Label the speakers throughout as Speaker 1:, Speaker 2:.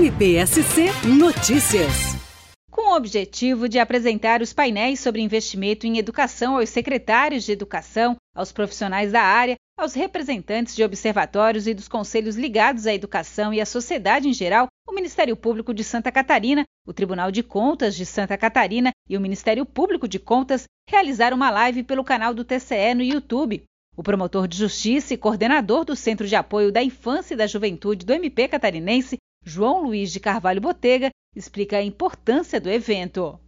Speaker 1: MPSC Notícias.
Speaker 2: Com o objetivo de apresentar os painéis sobre investimento em educação aos secretários de educação, aos profissionais da área, aos representantes de observatórios e dos conselhos ligados à educação e à sociedade em geral, o Ministério Público de Santa Catarina, o Tribunal de Contas de Santa Catarina e o Ministério Público de Contas realizaram uma live pelo canal do TCE no YouTube. O promotor de justiça e coordenador do Centro de Apoio da Infância e da Juventude do MP catarinense, João Luiz de Carvalho Botega, explica a importância do evento.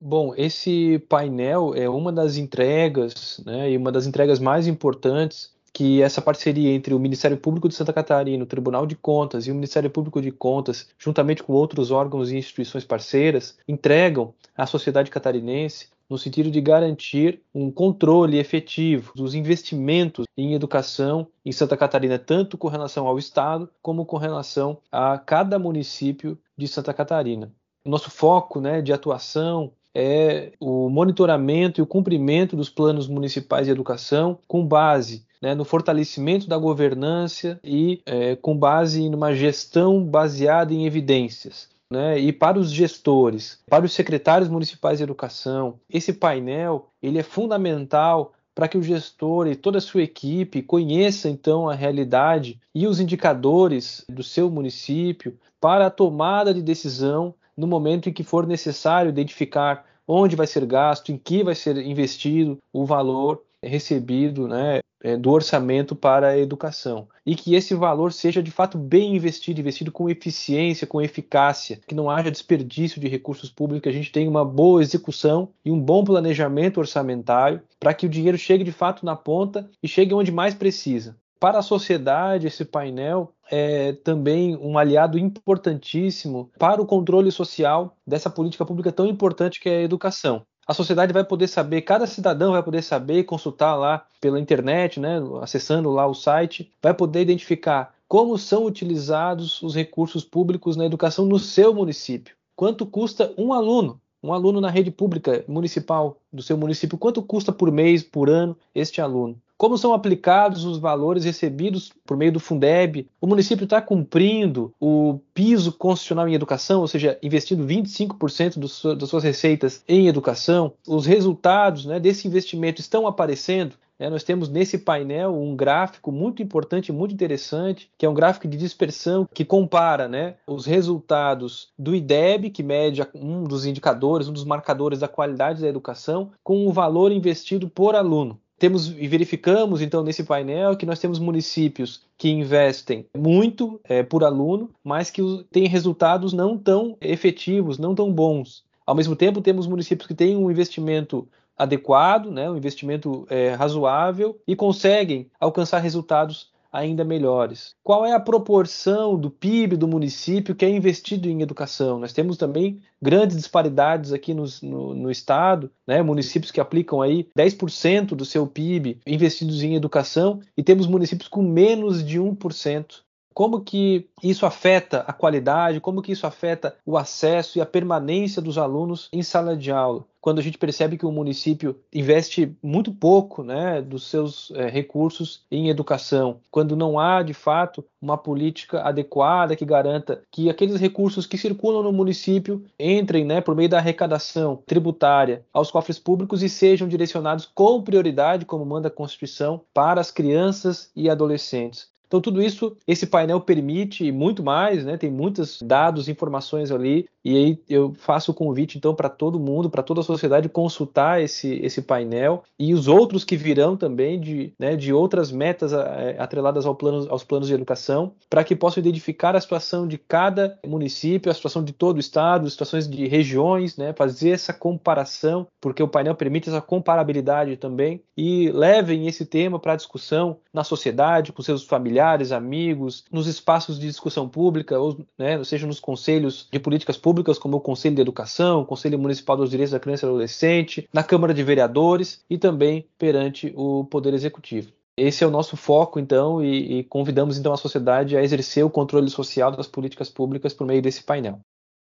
Speaker 3: Bom, esse painel é uma das entregas, né, e uma das entregas mais importantes que essa parceria entre o Ministério Público de Santa Catarina, o Tribunal de Contas e o Ministério Público de Contas, juntamente com outros órgãos e instituições parceiras, entregam à sociedade catarinense no sentido de garantir um controle efetivo dos investimentos em educação em Santa Catarina, tanto com relação ao Estado como com relação a cada município de Santa Catarina. Nosso foco né, de atuação é o monitoramento e o cumprimento dos planos municipais de educação com base né, no fortalecimento da governança e é, com base numa gestão baseada em evidências. Né, e para os gestores, para os secretários municipais de educação, esse painel ele é fundamental para que o gestor e toda a sua equipe conheça então a realidade e os indicadores do seu município para a tomada de decisão no momento em que for necessário identificar onde vai ser gasto, em que vai ser investido o valor recebido né, do orçamento para a educação. E que esse valor seja de fato bem investido, investido com eficiência, com eficácia, que não haja desperdício de recursos públicos, que a gente tenha uma boa execução e um bom planejamento orçamentário para que o dinheiro chegue de fato na ponta e chegue onde mais precisa. Para a sociedade, esse painel é também um aliado importantíssimo para o controle social dessa política pública tão importante que é a educação a sociedade vai poder saber, cada cidadão vai poder saber, consultar lá pela internet, né, acessando lá o site, vai poder identificar como são utilizados os recursos públicos na educação no seu município. Quanto custa um aluno? Um aluno na rede pública municipal do seu município, quanto custa por mês, por ano, este aluno? Como são aplicados os valores recebidos por meio do Fundeb? O município está cumprindo o piso constitucional em educação, ou seja, investindo 25% do, das suas receitas em educação? Os resultados né, desse investimento estão aparecendo? É, nós temos nesse painel um gráfico muito importante, muito interessante, que é um gráfico de dispersão que compara né, os resultados do IDEB, que mede um dos indicadores, um dos marcadores da qualidade da educação, com o valor investido por aluno temos e verificamos então nesse painel que nós temos municípios que investem muito é, por aluno, mas que têm resultados não tão efetivos, não tão bons. Ao mesmo tempo, temos municípios que têm um investimento adequado, né, um investimento é, razoável e conseguem alcançar resultados ainda melhores. Qual é a proporção do PIB do município que é investido em educação? Nós temos também grandes disparidades aqui no, no, no estado, né? municípios que aplicam aí 10% do seu PIB investidos em educação e temos municípios com menos de 1% como que isso afeta a qualidade, como que isso afeta o acesso e a permanência dos alunos em sala de aula. Quando a gente percebe que o município investe muito pouco né, dos seus é, recursos em educação, quando não há de fato uma política adequada que garanta que aqueles recursos que circulam no município entrem né, por meio da arrecadação tributária aos cofres públicos e sejam direcionados com prioridade, como manda a Constituição, para as crianças e adolescentes. Então, tudo isso, esse painel permite muito mais, né? Tem muitos dados, informações ali. E aí eu faço o convite, então, para todo mundo, para toda a sociedade, consultar esse, esse painel e os outros que virão também de, né, de outras metas é, atreladas ao plano, aos planos de educação, para que possam identificar a situação de cada município, a situação de todo o estado, situações de regiões, né? Fazer essa comparação, porque o painel permite essa comparabilidade também. E levem esse tema para discussão na sociedade, com seus familiares familiares, amigos, nos espaços de discussão pública, ou, né, seja nos conselhos de políticas públicas, como o Conselho de Educação, o Conselho Municipal dos Direitos da Criança e do Adolescente, na Câmara de Vereadores e também perante o Poder Executivo. Esse é o nosso foco, então, e, e convidamos então a sociedade a exercer o controle social das políticas públicas por meio desse painel.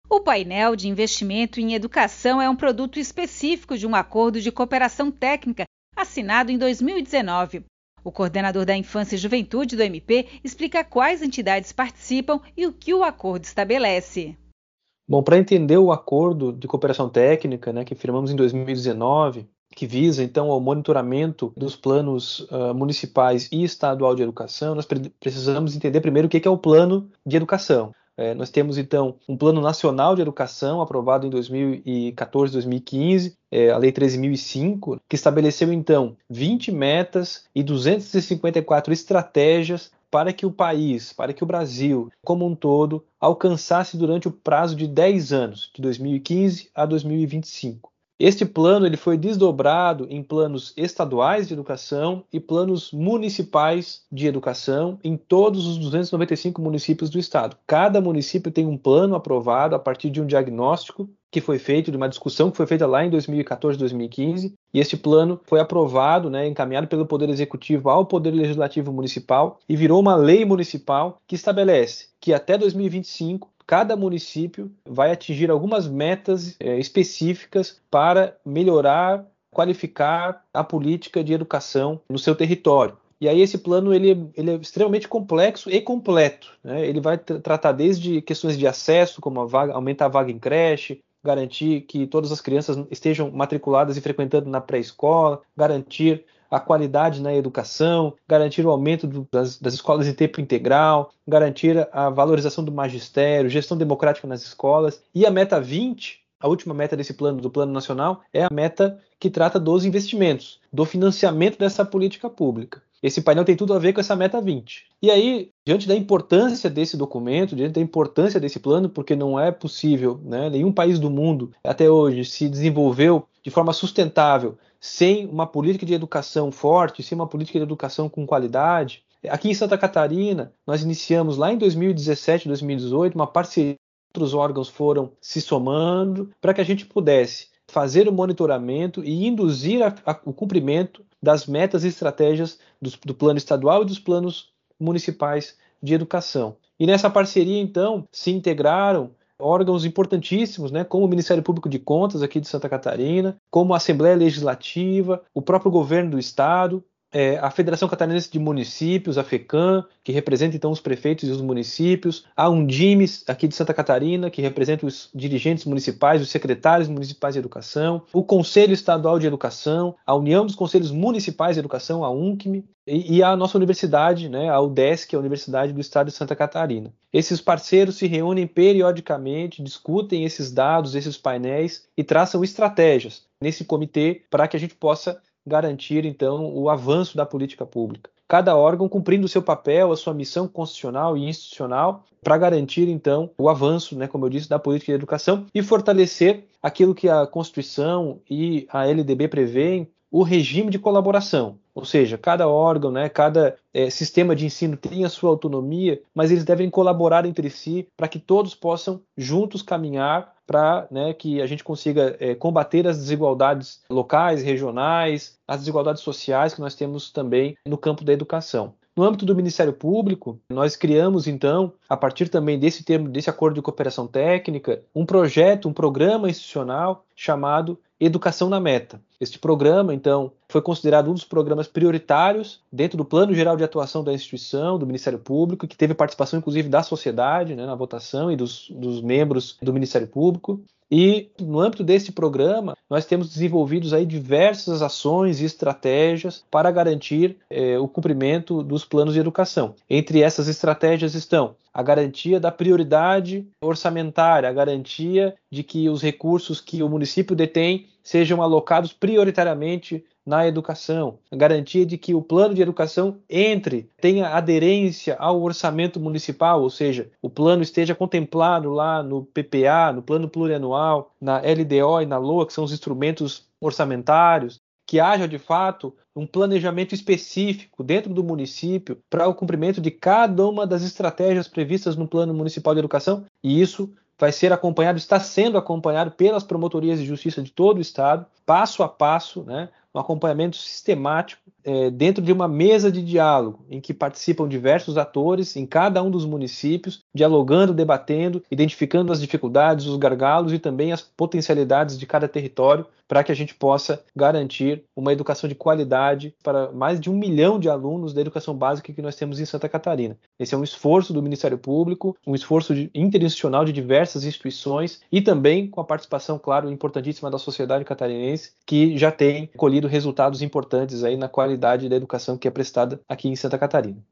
Speaker 2: O painel de investimento em educação é um produto específico de um acordo de cooperação técnica assinado em 2019. O coordenador da Infância e Juventude do MP explica quais entidades participam e o que o acordo estabelece.
Speaker 3: Bom, para entender o acordo de cooperação técnica, né, que firmamos em 2019, que visa então ao monitoramento dos planos uh, municipais e estadual de educação, nós pre precisamos entender primeiro o que é o plano de educação. É, nós temos então um plano nacional de educação aprovado em 2014, 2015, é, a Lei 13.005, que estabeleceu então 20 metas e 254 estratégias para que o país, para que o Brasil como um todo alcançasse durante o prazo de 10 anos, de 2015 a 2025. Este plano ele foi desdobrado em planos estaduais de educação e planos municipais de educação em todos os 295 municípios do estado. Cada município tem um plano aprovado a partir de um diagnóstico que foi feito, de uma discussão que foi feita lá em 2014, 2015, e este plano foi aprovado, né, encaminhado pelo Poder Executivo ao Poder Legislativo Municipal e virou uma lei municipal que estabelece que até 2025 cada município vai atingir algumas metas é, específicas para melhorar, qualificar a política de educação no seu território. E aí esse plano ele, ele é extremamente complexo e completo. Né? Ele vai tratar desde questões de acesso, como a vaga, aumentar a vaga em creche, garantir que todas as crianças estejam matriculadas e frequentando na pré-escola, garantir a qualidade na educação, garantir o aumento do, das, das, escolas em tempo integral, garantir a valorização do magistério, gestão democrática nas escolas. E a meta 20, a última meta desse plano, do Plano Nacional, é a meta que trata dos investimentos, do financiamento dessa política pública. Esse painel tem tudo a ver com essa meta 20. E aí, diante da importância desse documento, diante da importância desse plano, porque não é possível, né, nenhum país do mundo até hoje se desenvolveu de forma sustentável sem uma política de educação forte, sem uma política de educação com qualidade. Aqui em Santa Catarina, nós iniciamos lá em 2017, 2018, uma parceria outros órgãos foram se somando para que a gente pudesse fazer o monitoramento e induzir a, a, o cumprimento das metas e estratégias do, plano estadual e dos planos municipais de educação. E nessa parceria, então, se integraram órgãos importantíssimos, né, como o Ministério Público de Contas aqui de Santa Catarina, como a Assembleia Legislativa, o próprio governo do estado, é, a Federação Catarinense de Municípios, a FECAM, que representa então os prefeitos e os municípios, a Undimes, aqui de Santa Catarina, que representa os dirigentes municipais, os secretários municipais de educação, o Conselho Estadual de Educação, a União dos Conselhos Municipais de Educação, a UNCME, e, e a nossa universidade, né, a UDESC, a Universidade do Estado de Santa Catarina. Esses parceiros se reúnem periodicamente, discutem esses dados, esses painéis e traçam estratégias nesse comitê para que a gente possa garantir, então, o avanço da política pública. Cada órgão cumprindo o seu papel, a sua missão constitucional e institucional, para garantir, então, o avanço, né, como eu disse, da política de educação e fortalecer aquilo que a Constituição e a LDB prevêem, o regime de colaboração. Ou seja, cada órgão, né, cada é, sistema de ensino tem a sua autonomia, mas eles devem colaborar entre si para que todos possam juntos caminhar para né, que a gente consiga é, combater as desigualdades locais, regionais, as desigualdades sociais que nós temos também no campo da educação. No âmbito do Ministério Público, nós criamos então, a partir também desse termo, desse acordo de cooperação técnica, um projeto, um programa institucional chamado Educação na Meta. Este programa, então, foi considerado um dos programas prioritários dentro do Plano Geral de Atuação da instituição, do Ministério Público, que teve participação, inclusive, da sociedade né, na votação e dos, dos membros do Ministério Público. E no âmbito desse programa, nós temos desenvolvidos aí diversas ações e estratégias para garantir eh, o cumprimento dos planos de educação. Entre essas estratégias estão a garantia da prioridade orçamentária, a garantia de que os recursos que o município detém sejam alocados prioritariamente na educação, a garantia de que o plano de educação entre, tenha aderência ao orçamento municipal, ou seja, o plano esteja contemplado lá no PPA, no plano plurianual, na LDO e na LOA, que são os instrumentos orçamentários, que haja de fato um planejamento específico dentro do município para o cumprimento de cada uma das estratégias previstas no Plano Municipal de Educação, e isso vai ser acompanhado, está sendo acompanhado pelas promotorias de justiça de todo o estado, passo a passo, né, um acompanhamento sistemático é, dentro de uma mesa de diálogo, em que participam diversos atores em cada um dos municípios, dialogando, debatendo, identificando as dificuldades, os gargalos e também as potencialidades de cada território, para que a gente possa garantir uma educação de qualidade para mais de um milhão de alunos da educação básica que nós temos em Santa Catarina. Esse é um esforço do Ministério Público, um esforço interinstitucional de diversas instituições e também com a participação, claro, importantíssima da sociedade catarinense, que já tem colhido resultados importantes aí na qualidade da educação que é prestada aqui em Santa Catarina.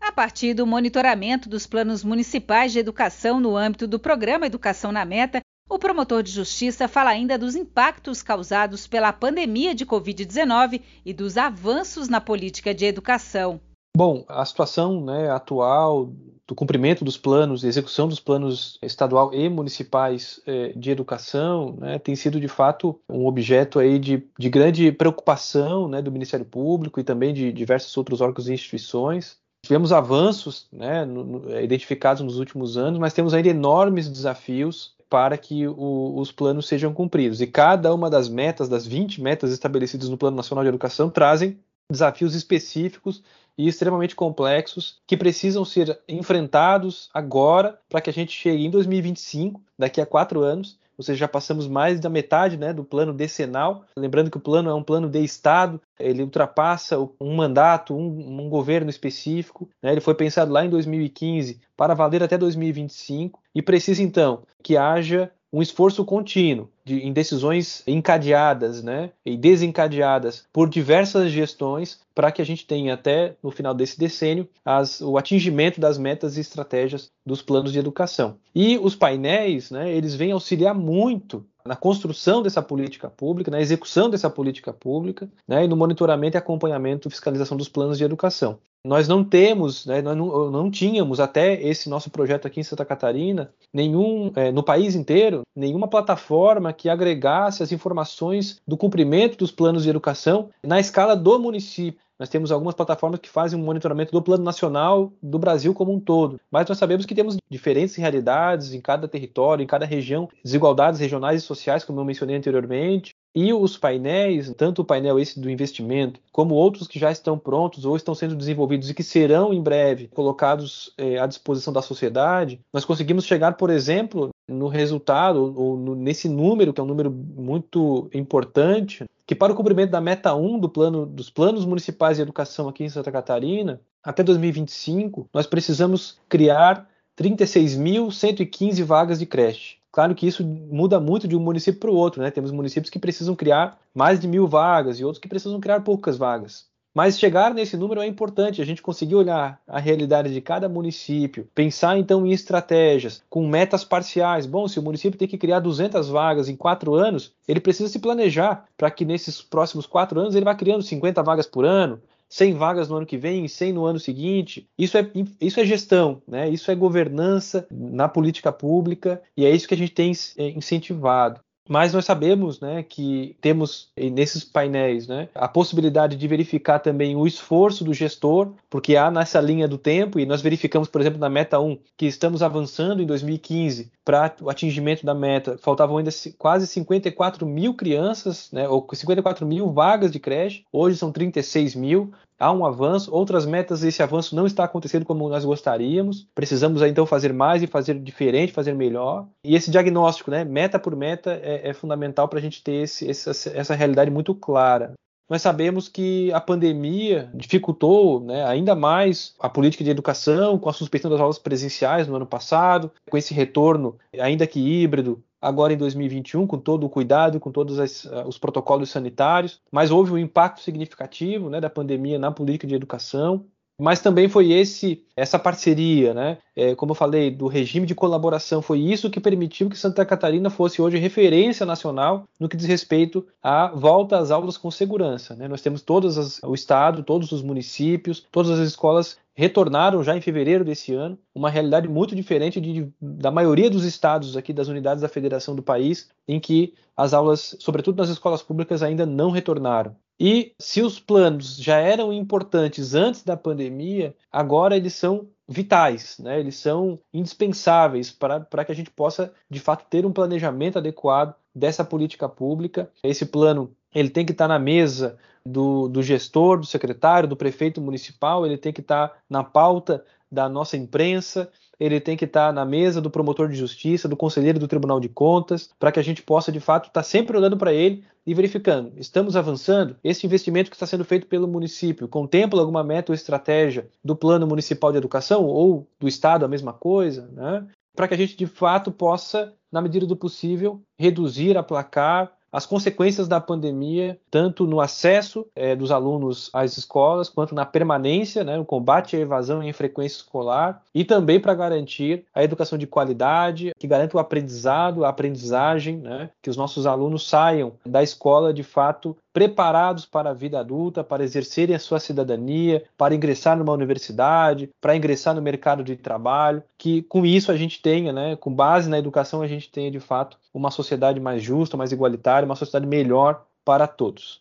Speaker 2: A partir do monitoramento dos planos municipais de educação no âmbito do programa Educação na Meta, o promotor de justiça fala ainda dos impactos causados pela pandemia de Covid-19 e dos avanços na política de educação.
Speaker 3: Bom, a situação né, atual do cumprimento dos planos, execução dos planos estadual e municipais eh, de educação, né, tem sido de fato um objeto aí de, de grande preocupação né, do Ministério Público e também de diversos outros órgãos e instituições. Tivemos avanços né, no, no, identificados nos últimos anos, mas temos ainda enormes desafios para que o, os planos sejam cumpridos. E cada uma das metas, das 20 metas estabelecidas no Plano Nacional de Educação, trazem desafios específicos e extremamente complexos que precisam ser enfrentados agora para que a gente chegue em 2025, daqui a quatro anos, ou seja, já passamos mais da metade né, do plano decenal. Lembrando que o plano é um plano de Estado, ele ultrapassa um mandato, um, um governo específico. Né, ele foi pensado lá em 2015 para valer até 2025 e precisa então que haja um esforço contínuo de, em decisões encadeadas né, e desencadeadas por diversas gestões para que a gente tenha até no final desse decênio as, o atingimento das metas e estratégias dos planos de educação. E os painéis, né, eles vêm auxiliar muito na construção dessa política pública, na execução dessa política pública, né, e no monitoramento e acompanhamento e fiscalização dos planos de educação. Nós não temos, né, nós não, não, tínhamos até esse nosso projeto aqui em Santa Catarina, nenhum, é, no país inteiro, nenhuma plataforma que agregasse as informações do cumprimento dos planos de educação na escala do município. Nós temos algumas plataformas que fazem um monitoramento do plano nacional do Brasil como um todo, mas nós sabemos que temos diferentes realidades em cada território, em cada região, desigualdades regionais e sociais, como eu mencionei anteriormente. E os painéis, tanto o painel esse do investimento, como outros que já estão prontos ou estão sendo desenvolvidos e que serão em breve colocados eh, à disposição da sociedade, nós conseguimos chegar, por exemplo, no resultado, ou no, nesse número, que é um número muito importante, que para o cumprimento da meta 1 do plano, dos planos municipais de educação aqui em Santa Catarina, até 2025, nós precisamos criar 36.115 vagas de creche. Claro que isso muda muito de um município para o outro, né? Temos municípios que precisam criar mais de mil vagas e outros que precisam criar poucas vagas. Mas chegar nesse número é importante, a gente conseguir olhar a realidade de cada município, pensar então em estratégias com metas parciais. Bom, se o município tem que criar 200 vagas em quatro anos, ele precisa se planejar para que nesses próximos quatro anos ele vá criando 50 vagas por ano, 100 vagas no ano que vem, 100 no ano seguinte. Isso é, isso é gestão, né? isso é governança na política pública e é isso que a gente tem é, incentivado. Mas nós sabemos né, que temos nesses painéis né, a possibilidade de verificar também o esforço do gestor, porque há nessa linha do tempo, e nós verificamos, por exemplo, na meta 1, que estamos avançando em 2015 para o atingimento da meta. Faltavam ainda quase 54 mil crianças, né, ou 54 mil vagas de creche, hoje são 36 mil há um avanço, outras metas esse avanço não está acontecendo como nós gostaríamos. Precisamos então fazer mais e fazer diferente, fazer melhor. E esse diagnóstico, né, meta por meta, é, é fundamental para a gente ter esse, essa, essa realidade muito clara. Nós sabemos que a pandemia dificultou né, ainda mais a política de educação, com a suspensão das aulas presenciais no ano passado, com esse retorno, ainda que híbrido, agora em 2021, com todo o cuidado, com todos as, uh, os protocolos sanitários, mas houve um impacto significativo né, da pandemia na política de educação. Mas também foi esse essa parceria, né? É, como eu falei, do regime de colaboração, foi isso que permitiu que Santa Catarina fosse hoje referência nacional no que diz respeito à volta às aulas com segurança. Né? Nós temos todos as, o estado, todos os municípios, todas as escolas retornaram já em fevereiro desse ano, uma realidade muito diferente de, da maioria dos estados aqui das unidades da federação do país, em que as aulas, sobretudo nas escolas públicas, ainda não retornaram. E se os planos já eram importantes antes da pandemia, agora eles são vitais, né? eles são indispensáveis para, que a gente possa, de fato, ter um planejamento adequado dessa política pública. Esse plano ele tem que estar na mesa do, do gestor, do secretário, do prefeito municipal, ele tem que estar na pauta da nossa imprensa, ele tem que estar na mesa do promotor de justiça, do conselheiro do Tribunal de Contas, para que a gente possa, de fato, estar sempre olhando para ele e verificando, estamos avançando? Esse investimento que está sendo feito pelo município contempla alguma meta ou estratégia do Plano Municipal de Educação ou do Estado a mesma coisa? Né? Para que a gente, de fato, possa, na medida do possível, reduzir, aplacar as consequências da pandemia, tanto no acesso é, dos alunos às escolas, quanto na permanência, né, no combate à evasão e frequência escolar, e também para garantir a educação de qualidade, que garanta o aprendizado, a aprendizagem, né, que os nossos alunos saiam da escola de fato preparados para a vida adulta, para exercerem a sua cidadania, para ingressar numa universidade, para ingressar no mercado de trabalho, que com isso a gente tenha, né, com base na educação, a gente tenha de fato uma sociedade mais justa, mais igualitária, uma sociedade melhor para todos.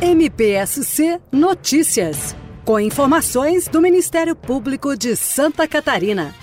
Speaker 1: MPSC Notícias, com informações do Ministério Público de Santa Catarina.